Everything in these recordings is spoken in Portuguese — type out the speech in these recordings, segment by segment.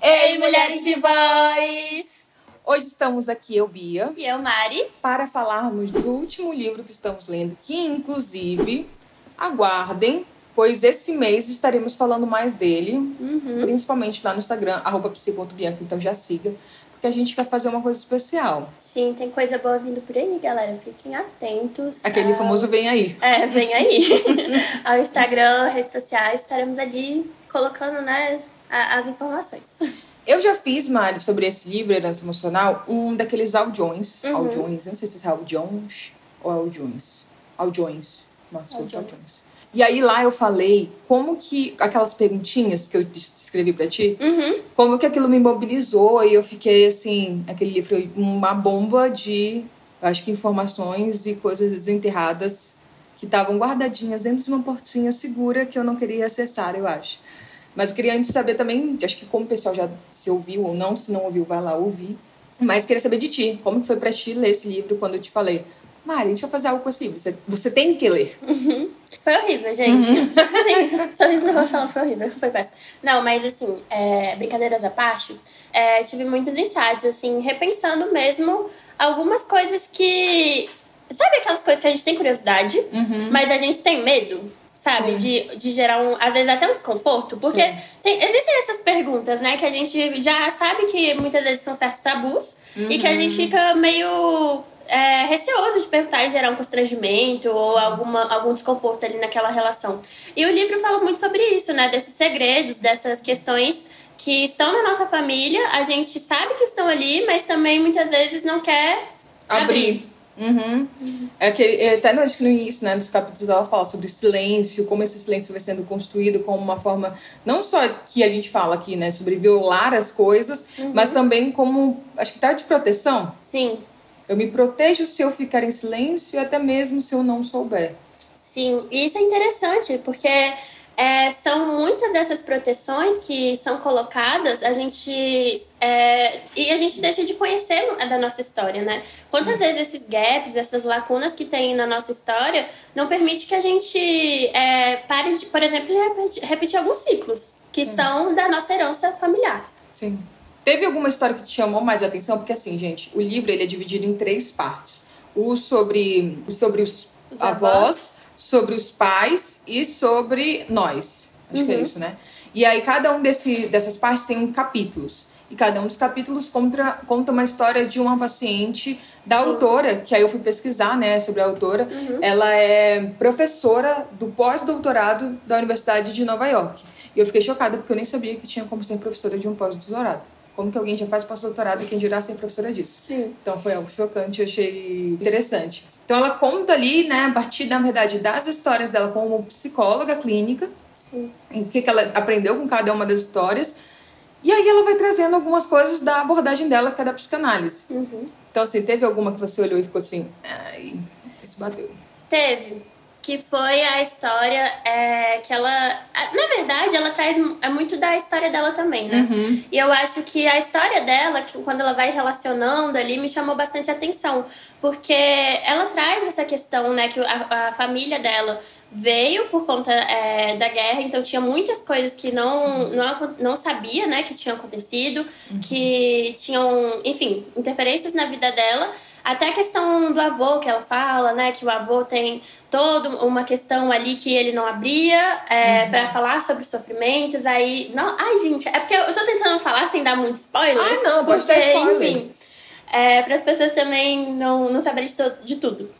Ei, mulheres de voz! Hoje estamos aqui, eu, Bia, E eu, Mari. para falarmos do último livro que estamos lendo, que inclusive, aguardem, pois esse mês estaremos falando mais dele, principalmente lá no Instagram, psi.bianca, então já siga, porque a gente quer fazer uma coisa especial. Sim, tem coisa boa vindo por aí, galera. Fiquem atentos. Aquele ao- famoso vem aí. É, vem aí. ao Instagram, redes sociais, estaremos ali colocando, né, as informações. Eu já fiz, Mari, sobre esse livro, Herança Emocional, um daqueles audiões. Uhum. Audiões, eu não sei se é audiões ou audiões. Audiões. Nossa, Audiões. audiões. E aí lá eu falei como que aquelas perguntinhas que eu escrevi pra ti, Uhum. como que aquilo me mobilizou e eu fiquei assim, aquele livro uma bomba de, acho que informações e coisas desenterradas que estavam guardadinhas dentro de uma portinha segura que eu não queria acessar, eu acho. Mas eu queria antes saber também, acho que como o pessoal já se ouviu ou não, se não ouviu, vai lá ouvir. Mas queria saber de ti, como que foi pra ti ler esse livro quando eu te falei, Mari, a gente vai fazer algo com esse livro, você, você tem que ler. Foi horrível, gente. Sorriso pra você falar, foi horrível, foi péssimo. Não, mas assim, é, brincadeiras à parte, é, tive muitos insights, assim, repensando mesmo algumas coisas que. Sabe aquelas coisas que a gente tem curiosidade, mas a gente tem medo? Sabe? De, de gerar um, às vezes até um desconforto. Porque tem- existem essas perguntas, né? Que a gente já sabe que muitas vezes são certos tabus e que a gente fica meio é, receoso de perguntar e gerar um constrangimento ou alguma, algum desconforto ali naquela relação. E o livro fala muito sobre isso, né? Desses segredos, dessas questões que estão na nossa família, a gente sabe que estão ali, mas também muitas vezes não quer abrir. Uhum. É que é, até no, acho que no início, né, dos capítulos ela fala sobre silêncio, como esse silêncio vai sendo construído como uma forma não só que a gente fala aqui, né, sobre violar as coisas, mas também como acho que tá de proteção. Sim, Eu me protejo se eu ficar em silêncio e até mesmo se eu não souber. Sim, e isso é interessante, porque é, são muitas dessas proteções que são colocadas, a gente. é, e a gente deixa de conhecer da nossa história, né? Quantas vezes esses gaps, essas lacunas que tem na nossa história, não permite que a gente é, pare, de, por exemplo, de repetir, repetir alguns ciclos que são da nossa herança familiar. Sim. Teve alguma história que te chamou mais a atenção? Porque assim, gente, o livro ele é dividido em três partes. O sobre, sobre os, Os avós, avós. sobre os pais e sobre nós. Acho que é isso, né? E aí cada um desse, dessas partes tem um capítulos. E cada um dos capítulos conta, conta uma história de uma paciente da autora, que aí eu fui pesquisar, né, sobre a autora. Ela é professora do pós-doutorado da Universidade de Nova York. E eu fiquei chocada porque eu nem sabia que tinha como ser professora de um pós-doutorado. Como que alguém já faz pós-doutorado e quem dirá ser professora disso? Sim. Então foi algo chocante, eu achei interessante. Então ela conta ali, né, a partir, na verdade, das histórias dela como psicóloga clínica, o que, que ela aprendeu com cada uma das histórias. E aí ela vai trazendo algumas coisas da abordagem dela, que é da psicanálise. Então, assim, teve alguma que você olhou e ficou assim, ai, isso bateu. Teve. Que foi a história é, que ela. a- Na verdade, ela traz é muito da história dela também, né? E eu acho que a história dela, que quando ela vai relacionando ali, me chamou bastante atenção. Porque ela traz essa questão, né? Que a, a família dela veio por conta é, da guerra, então tinha muitas coisas que não, não, não sabia, né? Que tinham acontecido, que tinham, enfim, interferências na vida dela. Até a questão do avô que ela fala, né? Que o avô tem toda uma questão ali que ele não abria é, pra falar sobre os sofrimentos. Aí. Não, ai, gente, é porque eu tô tentando falar sem dar muito spoiler. Ah, não, pode porque, dar spoiler. Enfim, é, para as pessoas também não, não saberem de, de tudo.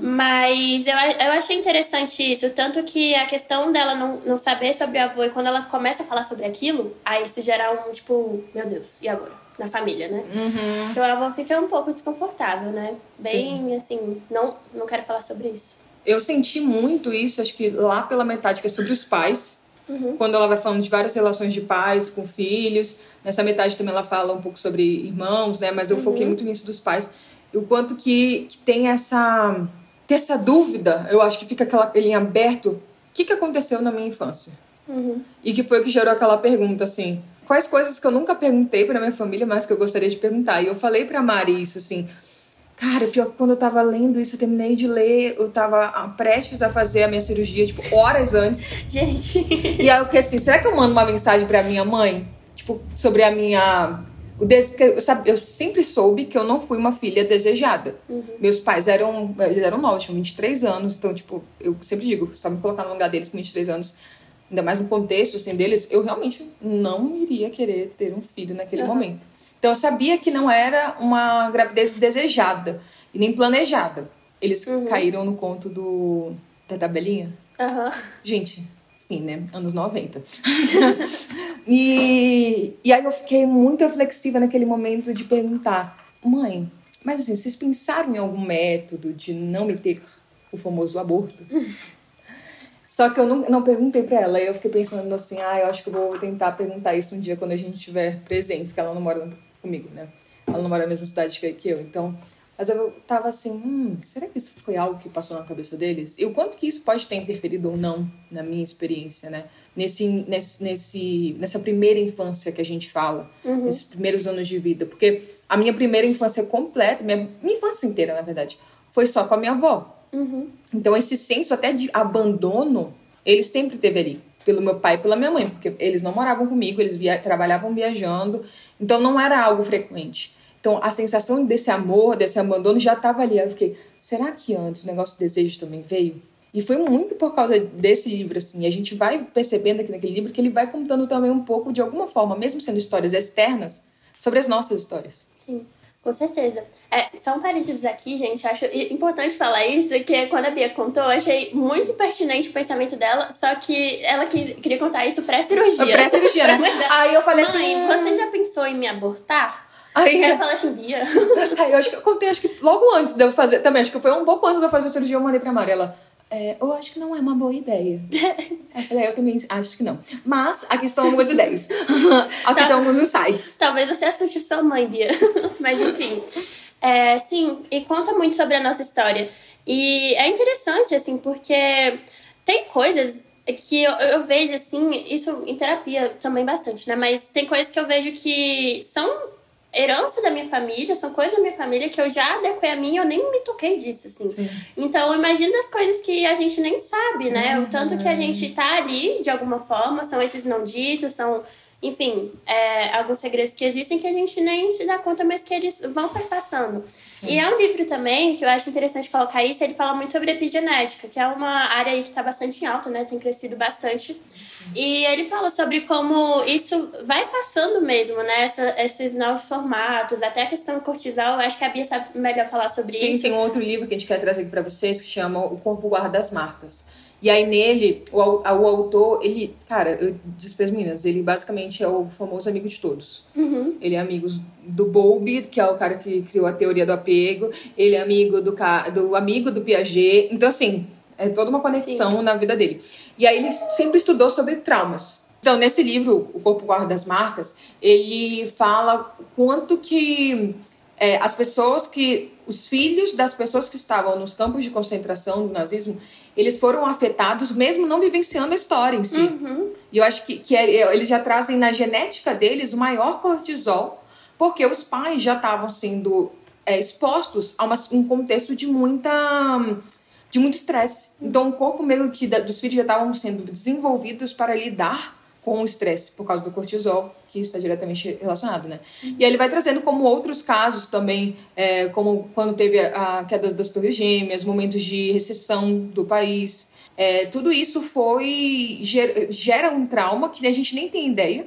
Mas eu, eu achei interessante isso. Tanto que a questão dela não, não saber sobre o avô e quando ela começa a falar sobre aquilo, aí isso gera um tipo, meu Deus, e agora? Na família, né? Então a avó fica um pouco desconfortável, né? Bem assim, não, não quero falar sobre isso. Eu senti muito isso, acho que lá pela metade, que é sobre os pais. Quando ela vai falando de várias relações de pais com filhos. Nessa metade também ela fala um pouco sobre irmãos, né? Mas eu foquei muito nisso dos pais. E o quanto que, que tem essa, ter essa dúvida, eu acho que fica aquela pelinha aberto. O que, que aconteceu na minha infância? E que foi o que gerou aquela pergunta, assim. Quais coisas que eu nunca perguntei pra minha família, mas que eu gostaria de perguntar? E eu falei pra Mari isso, assim. Cara, pior que quando eu tava lendo isso, eu terminei de ler, eu tava ah, prestes a fazer a minha cirurgia, tipo, horas antes. Gente. E aí eu fiquei assim, será que eu mando uma mensagem pra minha mãe? Tipo, sobre a minha. O des... eu, sabe, eu sempre soube que eu não fui uma filha desejada. Meus pais eram. Eles eram novos, tinham 23 anos. Então, tipo, eu sempre digo, só me colocar no lugar deles com 23 anos, ainda mais no contexto assim, deles, eu realmente não iria querer ter um filho naquele Aham. momento. Então eu sabia que não era uma gravidez desejada e nem planejada. Eles caíram no conto do da tabelinha. Aham. Gente, sim, né? Anos 90. e, e aí eu fiquei muito reflexiva naquele momento de perguntar, mãe, mas assim, vocês pensaram em algum método de não me ter o famoso aborto? Só que eu não, não perguntei pra ela. E eu fiquei pensando assim, ah, eu acho que eu vou tentar perguntar isso um dia quando a gente estiver presente, porque ela não mora comigo, né? Ela não mora na mesma cidade que eu, então. Mas eu tava assim, hum, será que isso foi algo que passou na cabeça deles? E o quanto que isso pode ter interferido ou não na minha experiência, né? Nesse, nesse, nesse, nessa primeira infância que a gente fala, nesses primeiros anos de vida. Porque a minha primeira infância completa, minha, minha infância inteira, na verdade, foi só com a minha avó. Então, esse senso até de abandono, ele sempre teve ali. Pelo meu pai e pela minha mãe, porque eles não moravam comigo, eles via trabalhavam viajando. Então, não era algo frequente. Então, a sensação desse amor, desse abandono já estava ali. Eu fiquei, será que antes o negócio do desejo também veio? E foi muito por causa desse livro, assim. A gente vai percebendo aqui naquele livro que ele vai contando também um pouco, de alguma forma, mesmo sendo histórias externas, sobre as nossas histórias. Sim, com certeza. É, só um parênteses aqui, gente. Acho importante falar isso, que quando a Bia contou, eu achei muito pertinente o pensamento dela, só que ela que, queria contar isso pré-cirurgia. Pré-cirurgia, né? Aí eu falei assim. Mãe, hum. você já pensou em me abortar? Aí, eu falei assim, Bia. Aí eu acho que eu contei, acho que logo antes de eu fazer, também, acho que foi um pouco antes de eu fazer a cirurgia, eu mandei pra Mariela. É, eu acho que não é uma boa ideia. Eu falei, "É, eu também acho que não. Mas aqui estão algumas ideias. aqui Tá. estão alguns insights. Talvez você assuste sua mãe, Bia. Mas enfim. É, sim, e conta muito sobre a nossa história. E é interessante, assim, porque tem coisas que eu, eu vejo, assim, isso em terapia também bastante, né? Mas tem coisas que eu vejo que são herança da minha família, são coisas da minha família que eu já adequei a mim, eu nem me toquei disso, assim. Sim. Então, imagina as coisas que a gente nem sabe, né? O tanto que a gente tá ali, de alguma forma, são esses não ditos, são, enfim, é, alguns segredos que existem que a gente nem se dá conta, mas que eles vão perpassando. E é um livro também que eu acho interessante colocar isso, ele fala muito sobre epigenética, que é uma área aí que tá bastante em alta, né? Tem crescido bastante. E ele fala sobre como isso vai passando mesmo, né? Essa- esses novos formatos, até a questão do cortisol, acho que a Bia sabe melhor falar sobre Sim, isso. tem um outro livro que a gente quer trazer aqui pra vocês que chama O Corpo Guarda as Marcas. E aí nele, o, o autor, ele, cara, eu disse pras meninas, ele basicamente é o famoso amigo de todos. Ele é amigo do Bowlby, que é o cara que criou a teoria do apego. Ele é amigo do, do amigo do Piaget. Então, assim, é toda uma conexão na vida dele. E aí ele sempre estudou sobre traumas. Então, nesse livro, O Corpo Guarda as Marcas, ele fala quanto que é, as pessoas que. Os filhos das pessoas que estavam nos campos de concentração do nazismo, eles foram afetados, mesmo não vivenciando a história em si. E eu acho que, que é- eles já trazem na genética deles o maior cortisol, porque os pais já estavam sendo é, expostos a uma- um contexto de muita de muito estresse. Então, o corpo meio que da- dos filhos já estavam sendo desenvolvidos para lidar com o estresse por causa do cortisol, que está diretamente relacionado, né? E aí ele vai trazendo como outros casos também, é, como quando teve a queda das torres gêmeas, momentos de recessão do país. É, tudo isso foi ger- gera um trauma que a gente nem tem ideia,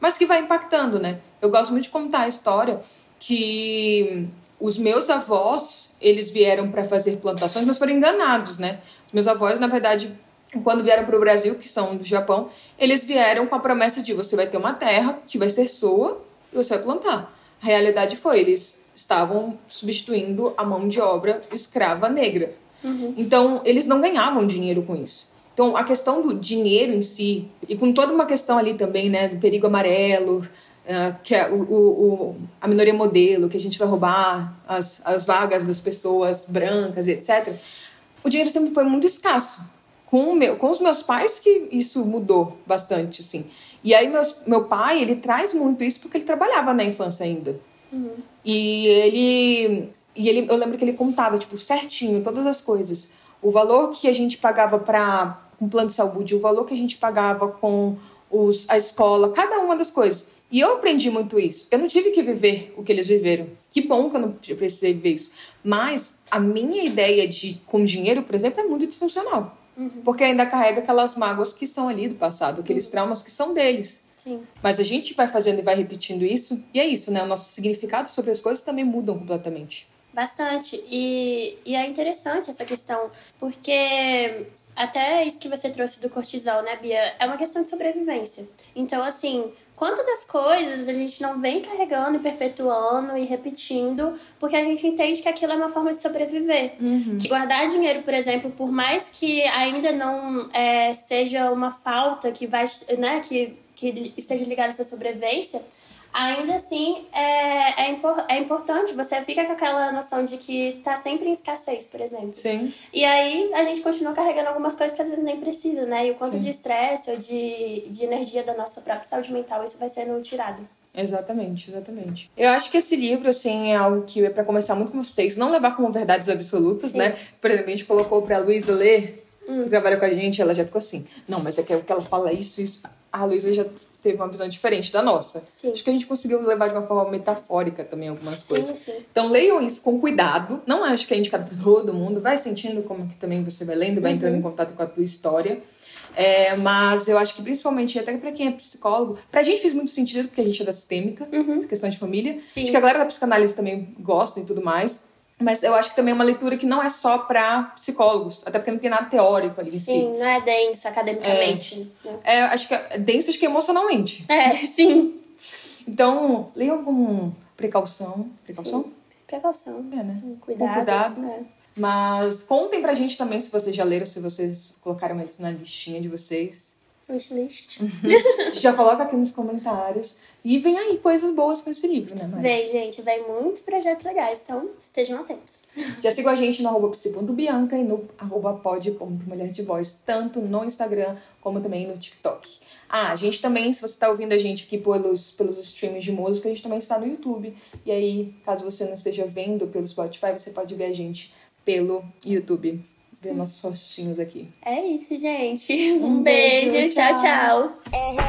mas que vai impactando, né? Eu gosto muito de contar a história que os meus avós, eles vieram para fazer plantações, mas foram enganados, né? Os meus avós, na verdade, quando vieram para o Brasil, que são do Japão, eles vieram com a promessa de você vai ter uma terra que vai ser sua e você vai plantar. A realidade foi, eles estavam substituindo a mão de obra escrava negra. Então, eles não ganhavam dinheiro com isso. Então, a questão do dinheiro em si, e com toda uma questão ali também, né, do perigo amarelo, ah, que é o, o- a minoria modelo, que a gente vai roubar as, as vagas das pessoas brancas, etc. O dinheiro sempre foi muito escasso. Com, meu, com os meus pais que isso mudou bastante, assim. E aí meus, meu pai, ele traz muito isso porque ele trabalhava na infância ainda. E ele E ele, eu lembro que ele contava, tipo, certinho, todas as coisas. O valor que a gente pagava para com plano de saúde, o valor que a gente pagava com os, a escola, cada uma das coisas. E eu aprendi muito isso. Eu não tive que viver o que eles viveram. Que bom que eu não precisei viver isso. Mas a minha ideia de com dinheiro, por exemplo, é muito disfuncional. Uhum. Porque ainda carrega aquelas mágoas que são ali do passado, aqueles uhum. traumas que são deles. Sim. Mas a gente vai fazendo e vai repetindo isso, e é isso, né? O nosso significado sobre as coisas também mudam completamente. Bastante. E, e é interessante essa questão, porque até isso que você trouxe do cortisol, né, Bia? É uma questão de sobrevivência. Então, assim, quanto das coisas a gente não vem carregando e perpetuando e repetindo, porque a gente entende que aquilo é uma forma de sobreviver. Uhum. Que guardar dinheiro, por exemplo, por mais que ainda não é, seja uma falta que vai, né, que, que esteja ligada à sua sobrevivência, ainda assim é, é, impor, é importante. Você fica com aquela noção de que tá sempre em escassez, por exemplo. Sim. E aí a gente continua carregando algumas coisas que às vezes nem precisa, né? E o quanto Sim. de estresse ou de, de energia da nossa própria saúde mental isso vai sendo tirado. Exatamente, exatamente. Eu acho que esse livro, assim, é algo que é para começar muito com vocês, não levar como verdades absolutas, Sim. né? Por exemplo, a gente colocou pra Luísa ler, hum. que trabalha com a gente, ela já ficou assim, não, mas é que ela fala isso, isso. A Luísa já teve uma visão diferente da nossa. Sim. Acho que a gente conseguiu levar de uma forma metafórica também algumas coisas. Sim, sim. Então leiam isso com cuidado. Não acho que é indicado para todo mundo. Vai sentindo como que também você vai lendo, vai uhum. entrando em contato com a tua história. É, mas eu acho que principalmente, até para quem é psicólogo, pra gente fez muito sentido, porque a gente é da sistêmica, uhum. questão de família. Sim. Acho que a galera da psicanálise também gosta e tudo mais. Mas eu acho que também é uma leitura que não é só para psicólogos, até porque não tem nada teórico ali sim, si. Sim, não é denso academicamente. É, né? é, acho que é denso acho que emocionalmente. É, sim. Então, leiam com precaução. Precaução? Sim. Precaução. É, né? cuidado. Com cuidado. É. Mas contem pra gente também se vocês já leram, se vocês colocaram eles na listinha de vocês. Wishlist. já coloca aqui nos comentários. E vem aí coisas boas com esse livro, né, Maria? Vem, gente. Vem muitos projetos legais, então estejam atentos. Já sigam a gente no arroba psi.bianca e no arroba pod.mulher de voz, tanto no Instagram como também no TikTok. Ah, a gente também, se você está ouvindo a gente aqui pelos, pelos streams de música, a gente também está no YouTube. E aí, caso você não esteja vendo pelo Spotify, você pode ver a gente pelo YouTube. Ver nossos rostinhos aqui. É isso, gente. Um, um beijo, beijo, tchau, tchau. tchau.